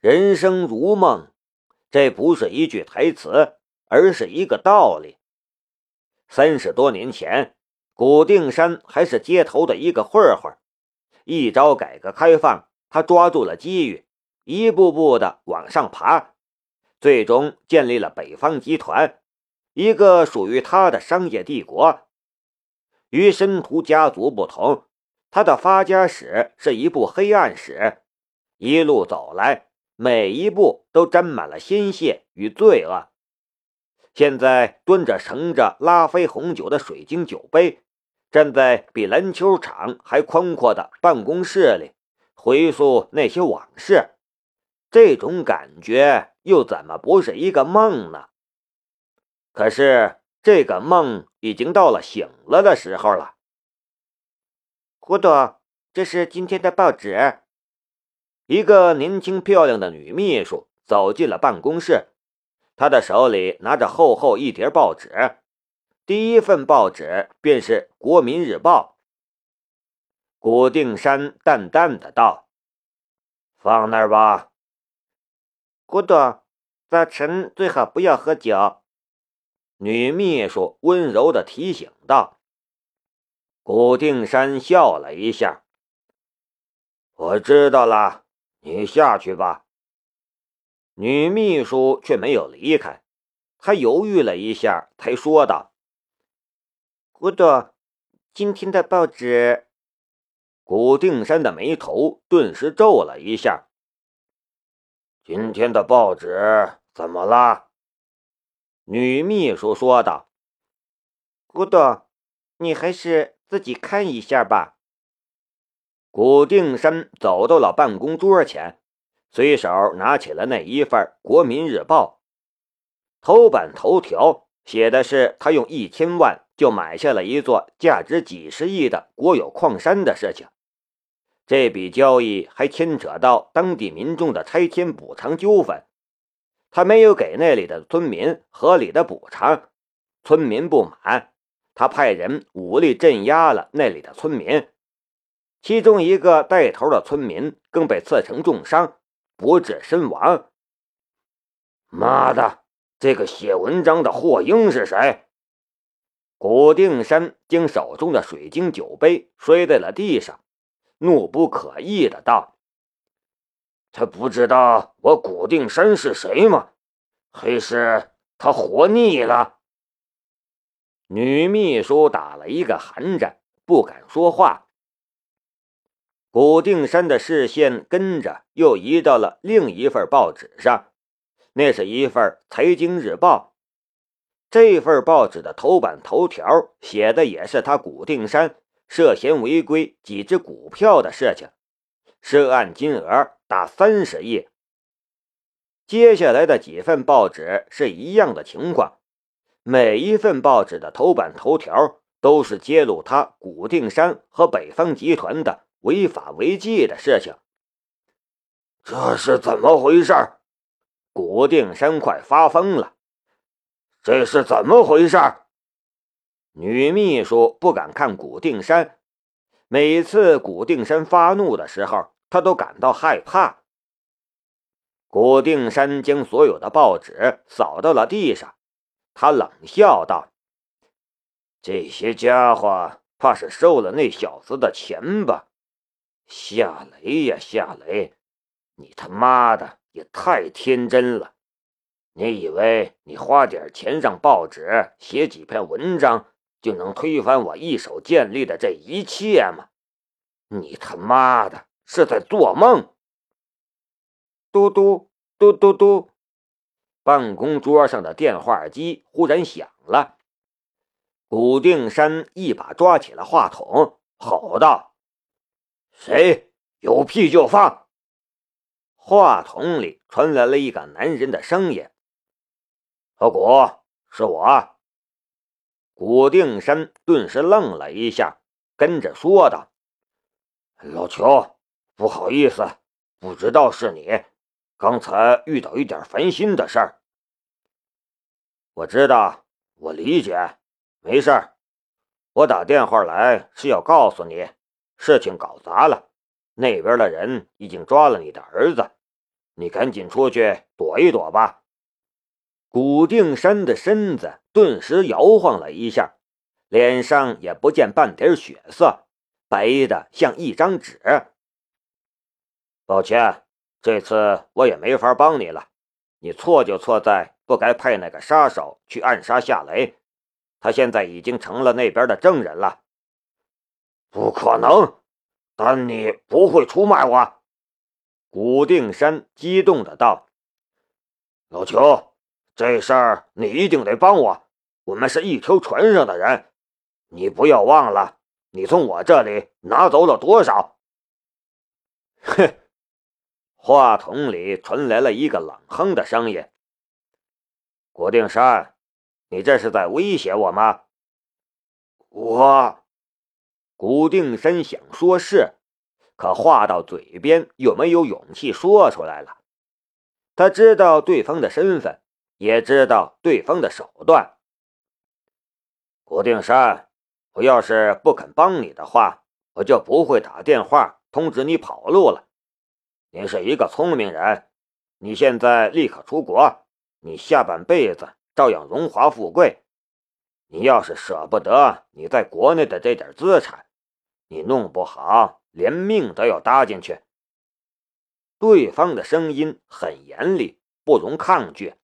人生如梦，这不是一句台词，而是一个道理。三十多年前，古定山还是街头的一个混混，一朝改革开放，他抓住了机遇，一步步的往上爬，最终建立了北方集团，一个属于他的商业帝国。与申屠家族不同，他的发家史是一部黑暗史，一路走来。每一步都沾满了鲜血与罪恶。现在端着盛着拉菲红酒的水晶酒杯，站在比篮球场还宽阔的办公室里，回溯那些往事，这种感觉又怎么不是一个梦呢？可是这个梦已经到了醒了的时候了。胡朵，这是今天的报纸。一个年轻漂亮的女秘书走进了办公室，她的手里拿着厚厚一叠报纸，第一份报纸便是《国民日报》。古定山淡淡的道：“放那儿吧。”古董，早晨最好不要喝酒。”女秘书温柔的提醒道。古定山笑了一下：“我知道了。”你下去吧。女秘书却没有离开，她犹豫了一下，才说道：“古董，今天的报纸。”古定山的眉头顿时皱了一下。今天的报纸怎么了？女秘书说道：“古董，你还是自己看一下吧。”古定山走到了办公桌前，随手拿起了那一份《国民日报》，头版头条写的是他用一千万就买下了一座价值几十亿的国有矿山的事情。这笔交易还牵扯到当地民众的拆迁补偿纠纷，他没有给那里的村民合理的补偿，村民不满，他派人武力镇压了那里的村民。其中一个带头的村民更被刺成重伤，不治身亡。妈的，这个写文章的霍英是谁？古定山将手中的水晶酒杯摔在了地上，怒不可遏的道：“他不知道我古定山是谁吗？还是他活腻了？”女秘书打了一个寒战，不敢说话。古定山的视线跟着又移到了另一份报纸上，那是一份《财经日报》。这份报纸的头版头条写的也是他古定山涉嫌违规几只股票的事情，涉案金额达三十亿。接下来的几份报纸是一样的情况，每一份报纸的头版头条都是揭露他古定山和北方集团的。违法违纪的事情，这是怎么回事？古定山快发疯了！这是怎么回事？女秘书不敢看古定山，每次古定山发怒的时候，她都感到害怕。古定山将所有的报纸扫到了地上，他冷笑道：“这些家伙怕是收了那小子的钱吧？”夏雷呀，夏雷，你他妈的也太天真了！你以为你花点钱上报纸写几篇文章就能推翻我一手建立的这一切吗？你他妈的是在做梦！嘟嘟嘟嘟嘟，办公桌上的电话机忽然响了。古定山一把抓起了话筒，吼道。谁有屁就放！话筒里传来了一个男人的声音：“老古，是我。”古定山顿时愣了一下，跟着说道：“老邱，不好意思，不知道是你。刚才遇到一点烦心的事儿。我知道，我理解，没事儿。我打电话来是要告诉你。”事情搞砸了，那边的人已经抓了你的儿子，你赶紧出去躲一躲吧。古定山的身子顿时摇晃了一下，脸上也不见半点血色，白的像一张纸。抱歉，这次我也没法帮你了。你错就错在不该派那个杀手去暗杀夏雷，他现在已经成了那边的证人了。不可能，但你不会出卖我。古定山激动的道：“老邱，这事儿你一定得帮我。我们是一条船上的人，你不要忘了，你从我这里拿走了多少。”哼，话筒里传来了一个冷哼的声音：“古定山，你这是在威胁我吗？”我，古定山想说是。可话到嘴边又没有勇气说出来了。他知道对方的身份，也知道对方的手段。古定山，我要是不肯帮你的话，我就不会打电话通知你跑路了。你是一个聪明人，你现在立刻出国，你下半辈子照样荣华富贵。你要是舍不得你在国内的这点资产，你弄不好。连命都要搭进去。对方的声音很严厉，不容抗拒。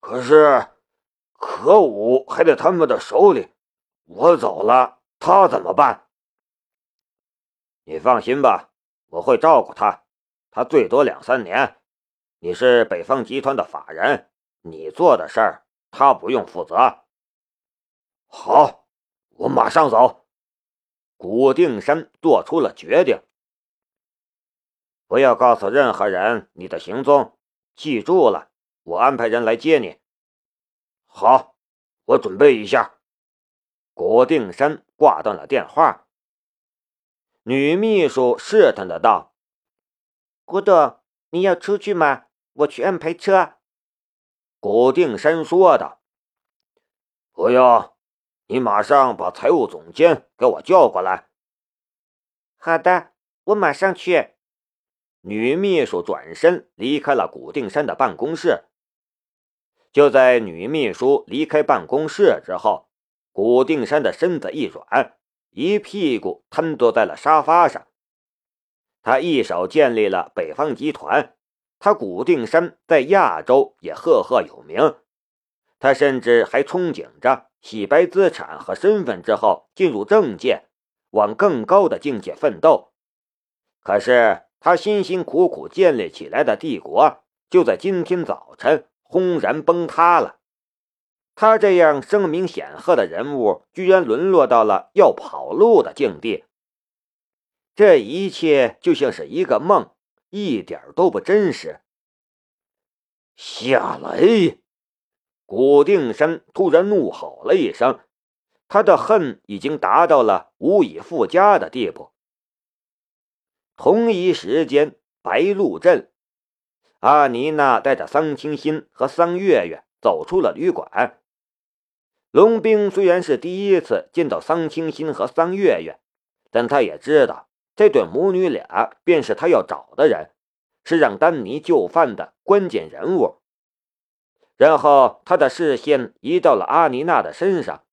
可是，可武还在他们的手里，我走了，他怎么办？你放心吧，我会照顾他。他最多两三年。你是北方集团的法人，你做的事儿，他不用负责。好，我马上走。古定山做出了决定，不要告诉任何人你的行踪。记住了，我安排人来接你。好，我准备一下。古定山挂断了电话。女秘书试探的道：“古董，你要出去吗？我去安排车。”古定山说道：“不用。”你马上把财务总监给我叫过来。好的，我马上去。女秘书转身离开了古定山的办公室。就在女秘书离开办公室之后，古定山的身子一软，一屁股瘫坐在了沙发上。他一手建立了北方集团，他古定山在亚洲也赫赫有名。他甚至还憧憬着。洗白资产和身份之后，进入政界，往更高的境界奋斗。可是他辛辛苦苦建立起来的帝国，就在今天早晨轰然崩塌了。他这样声名显赫的人物，居然沦落到了要跑路的境地。这一切就像是一个梦，一点都不真实。夏雷。古定山突然怒吼了一声，他的恨已经达到了无以复加的地步。同一时间，白鹿镇，阿妮娜带着桑清新和桑月月走出了旅馆。龙兵虽然是第一次见到桑清新和桑月月，但他也知道这对母女俩便是他要找的人，是让丹尼就范的关键人物。然后他的视线移到了阿妮娜的身上，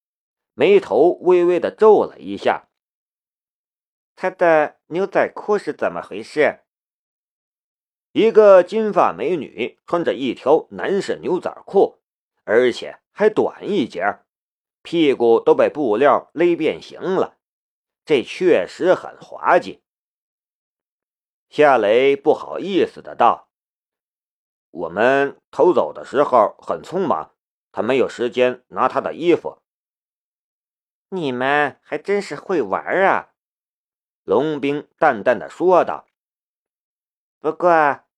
眉头微微的皱了一下。他的牛仔裤是怎么回事？一个金发美女穿着一条男士牛仔裤，而且还短一截，屁股都被布料勒变形了，这确实很滑稽。夏雷不好意思的道。我们偷走的时候很匆忙，他没有时间拿他的衣服。你们还真是会玩啊！龙兵淡淡的说道。不过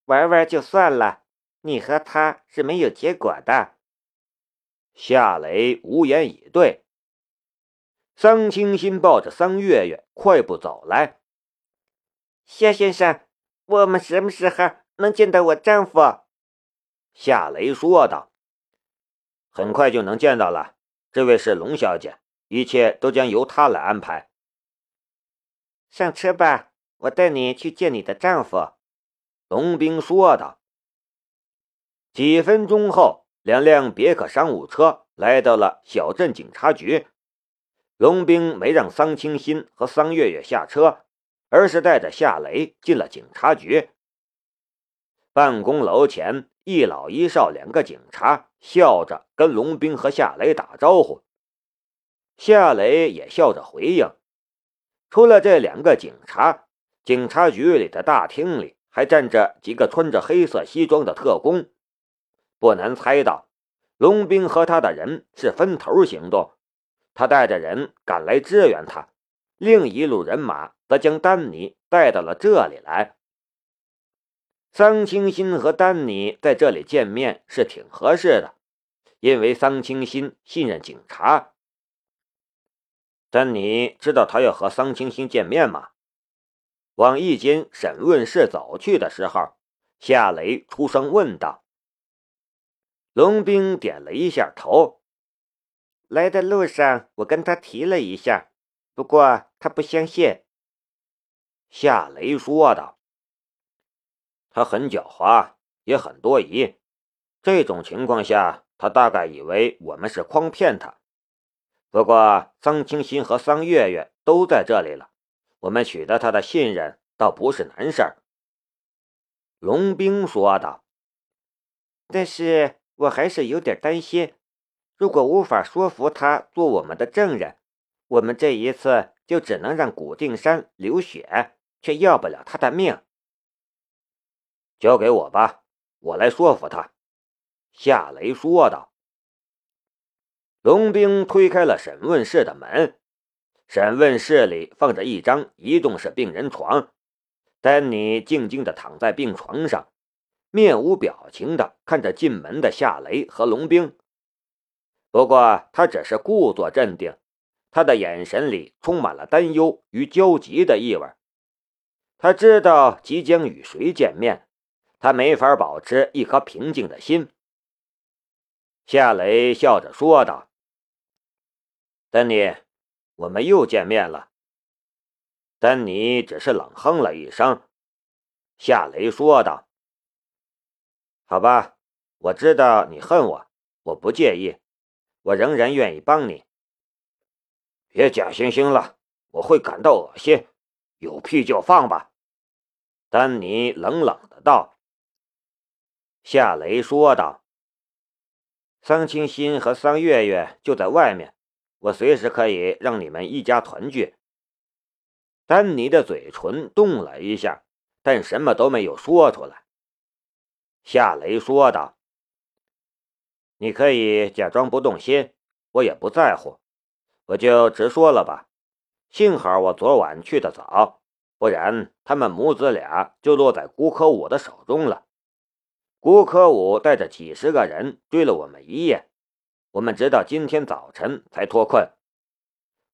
玩玩就算了，你和他是没有结果的。夏雷无言以对。桑清新抱着桑月月快步走来。夏先生，我们什么时候能见到我丈夫？夏雷说道：“很快就能见到了，这位是龙小姐，一切都将由她来安排。上车吧，我带你去见你的丈夫。”龙兵说道。几分钟后，两辆别克商务车来到了小镇警察局。龙兵没让桑清新和桑月月下车，而是带着夏雷进了警察局。办公楼前，一老一少两个警察笑着跟龙兵和夏雷打招呼，夏雷也笑着回应。除了这两个警察，警察局里的大厅里还站着几个穿着黑色西装的特工。不难猜到，龙兵和他的人是分头行动。他带着人赶来支援他，另一路人马则将丹尼带到了这里来。桑清新和丹尼在这里见面是挺合适的，因为桑清新信任警察。丹尼知道他要和桑清新见面吗？往一间审问室走去的时候，夏雷出声问道。龙兵点了一下头。来的路上，我跟他提了一下，不过他不相信。夏雷说道：“他很狡猾，也很多疑。这种情况下，他大概以为我们是诓骗他。不过，桑清新和桑月月都在这里了，我们取得他的信任倒不是难事儿。”龙兵说道：“但是我还是有点担心。”如果无法说服他做我们的证人，我们这一次就只能让古定山流血，却要不了他的命。交给我吧，我来说服他。”夏雷说道。龙兵推开了审问室的门，审问室里放着一张移动式病人床，丹尼静静地躺在病床上，面无表情地看着进门的夏雷和龙兵。不过他只是故作镇定，他的眼神里充满了担忧与焦急的意味。他知道即将与谁见面，他没法保持一颗平静的心。夏雷笑着说道：“丹尼，我们又见面了。”丹尼只是冷哼了一声。夏雷说道：“好吧，我知道你恨我，我不介意。”我仍然愿意帮你。别假惺惺了，我会感到恶心。有屁就放吧。”丹尼冷冷的道。夏雷说道：“桑清新和桑月月就在外面，我随时可以让你们一家团聚。”丹尼的嘴唇动了一下，但什么都没有说出来。夏雷说道。你可以假装不动心，我也不在乎，我就直说了吧。幸好我昨晚去的早，不然他们母子俩就落在顾可武的手中了。顾可武带着几十个人追了我们一夜，我们直到今天早晨才脱困。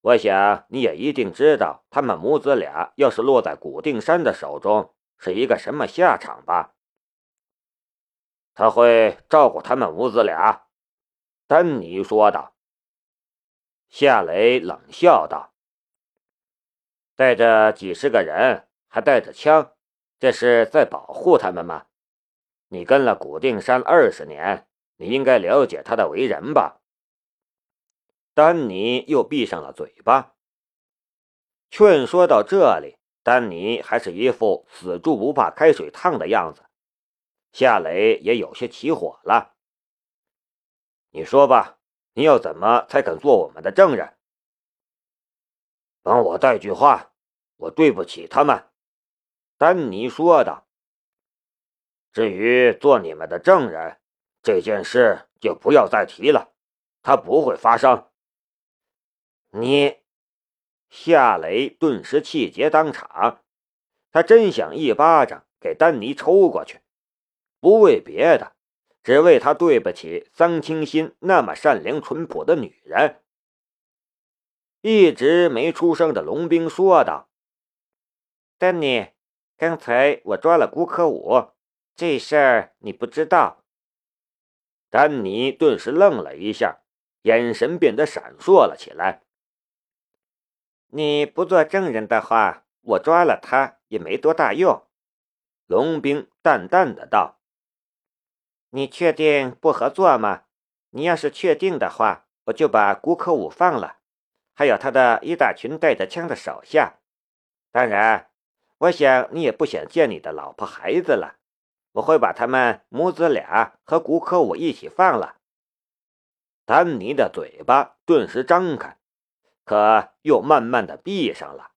我想你也一定知道，他们母子俩要是落在古定山的手中，是一个什么下场吧？他会照顾他们母子俩，丹尼说道。夏雷冷笑道：“带着几十个人，还带着枪，这是在保护他们吗？你跟了古定山二十年，你应该了解他的为人吧？”丹尼又闭上了嘴巴。劝说到这里，丹尼还是一副死猪不怕开水烫的样子。夏雷也有些起火了。你说吧，你要怎么才肯做我们的证人？帮我带句话，我对不起他们。”丹尼说道。“至于做你们的证人，这件事就不要再提了，它不会发生。”你，夏雷顿时气结当场，他真想一巴掌给丹尼抽过去。不为别的，只为他对不起桑清心那么善良淳朴的女人。一直没出声的龙兵说道：“丹尼，刚才我抓了古可武，这事儿你不知道。”丹尼顿时愣了一下，眼神变得闪烁了起来。“你不做证人的话，我抓了他也没多大用。”龙兵淡淡的道：“你确定不合作吗？你要是确定的话，我就把古可武放了，还有他的一大群带着枪的手下。当然，我想你也不想见你的老婆孩子了。我会把他们母子俩和古可武一起放了。”丹尼的嘴巴顿时张开，可又慢慢的闭上了。